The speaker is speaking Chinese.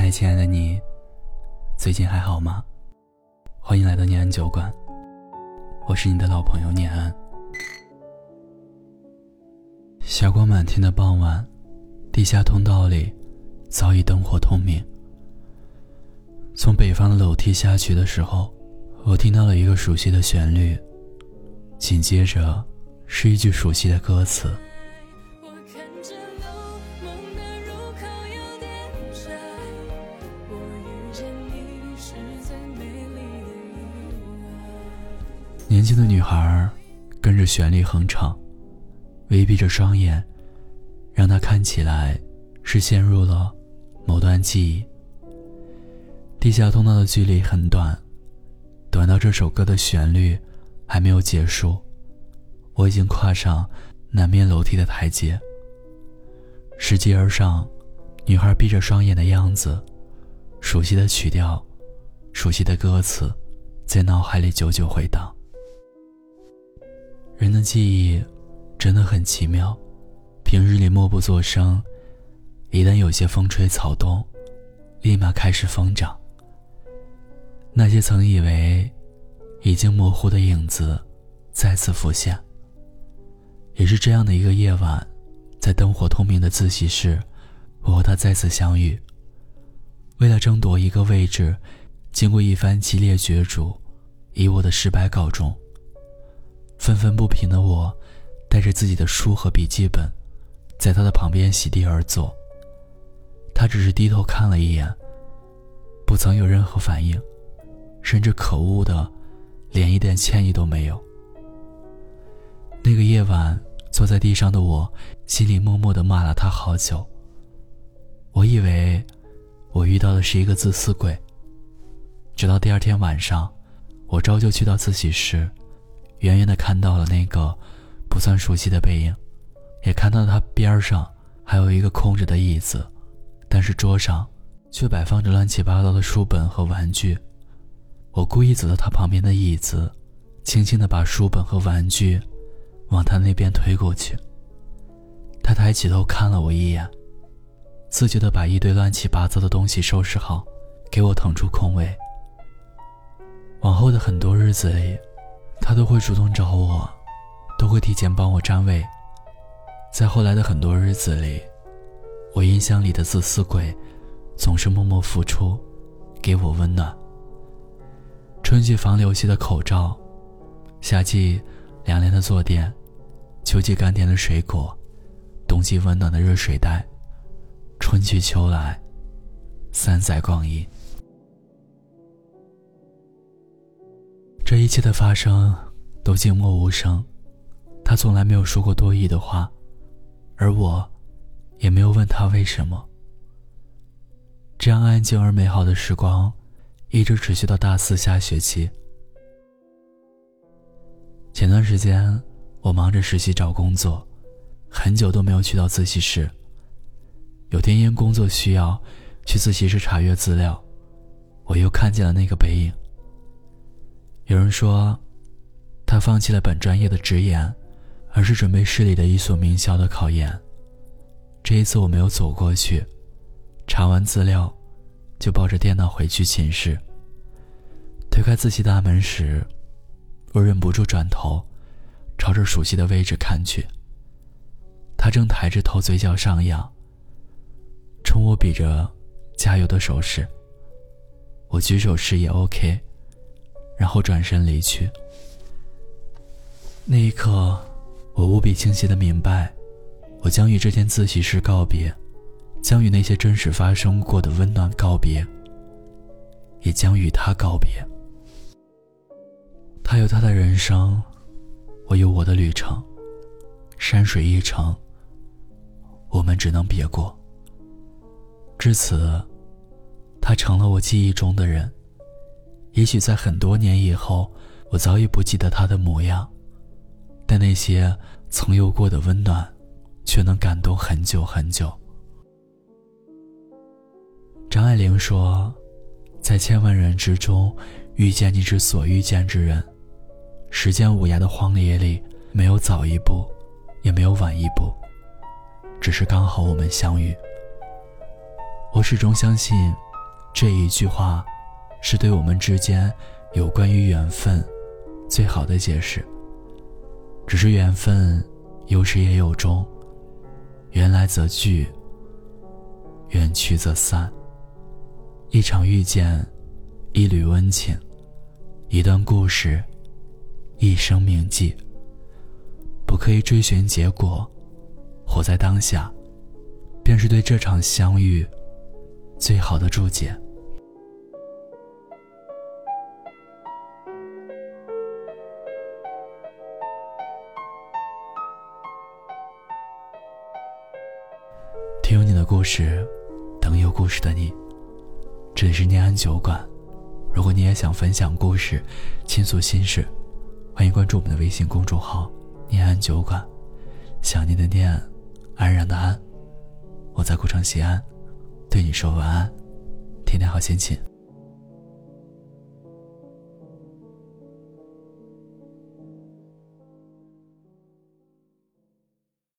嗨，亲爱的你，最近还好吗？欢迎来到念安酒馆，我是你的老朋友念安。霞光满天的傍晚，地下通道里早已灯火通明。从北方的楼梯下去的时候，我听到了一个熟悉的旋律，紧接着是一句熟悉的歌词。年轻的女孩跟着旋律哼唱，微闭着双眼，让她看起来是陷入了某段记忆。地下通道的距离很短，短到这首歌的旋律还没有结束，我已经跨上南面楼梯的台阶。拾级而上，女孩闭着双眼的样子，熟悉的曲调，熟悉的歌词，在脑海里久久回荡。人的记忆真的很奇妙，平日里默不作声，一旦有些风吹草动，立马开始疯长。那些曾以为已经模糊的影子再次浮现。也是这样的一个夜晚，在灯火通明的自习室，我和他再次相遇。为了争夺一个位置，经过一番激烈角逐，以我的失败告终。愤愤不平的我，带着自己的书和笔记本，在他的旁边席地而坐。他只是低头看了一眼，不曾有任何反应，甚至可恶的，连一点歉意都没有。那个夜晚，坐在地上的我，心里默默的骂了他好久。我以为，我遇到的是一个自私鬼。直到第二天晚上，我照旧去到自习室。远远的看到了那个不算熟悉的背影，也看到他边上还有一个空着的椅子，但是桌上却摆放着乱七八糟的书本和玩具。我故意走到他旁边的椅子，轻轻的把书本和玩具往他那边推过去。他抬起头看了我一眼，自觉的把一堆乱七八糟的东西收拾好，给我腾出空位。往后的很多日子里。他都会主动找我，都会提前帮我占位。在后来的很多日子里，我印象里的自私鬼，总是默默付出，给我温暖。春季防流系的口罩，夏季凉凉的坐垫，秋季甘甜的水果，冬季温暖的热水袋，春去秋来，三载光阴。这一切的发生都静默无声，他从来没有说过多余的话，而我，也没有问他为什么。这样安静而美好的时光，一直持续到大四下学期。前段时间我忙着实习找工作，很久都没有去到自习室。有天因工作需要去自习室查阅资料，我又看见了那个背影。有人说，他放弃了本专业的职研，而是准备市里的一所名校的考研。这一次我没有走过去，查完资料，就抱着电脑回去寝室。推开自习大门时，我忍不住转头，朝着熟悉的位置看去。他正抬着头，嘴角上扬，冲我比着加油的手势。我举手示意 OK。然后转身离去。那一刻，我无比清晰的明白，我将与这间自习室告别，将与那些真实发生过的温暖告别，也将与他告别。他有他的人生，我有我的旅程，山水一程，我们只能别过。至此，他成了我记忆中的人。也许在很多年以后，我早已不记得他的模样，但那些曾有过的温暖，却能感动很久很久。张爱玲说：“在千万人之中，遇见你之所遇见之人，时间无涯的荒野里，没有早一步，也没有晚一步，只是刚好我们相遇。”我始终相信，这一句话，是对我们之间有关于缘分最好的解释。只是缘分有始也有终，缘来则聚，缘去则散。一场遇见，一缕温情，一段故事，一生铭记。不刻意追寻结果，活在当下，便是对这场相遇最好的注解。有你的故事，等有故事的你。这里是念安酒馆，如果你也想分享故事、倾诉心事，欢迎关注我们的微信公众号“念安酒馆”。想念的念，安然的安，我在古城西安，对你说晚安，天天好心情。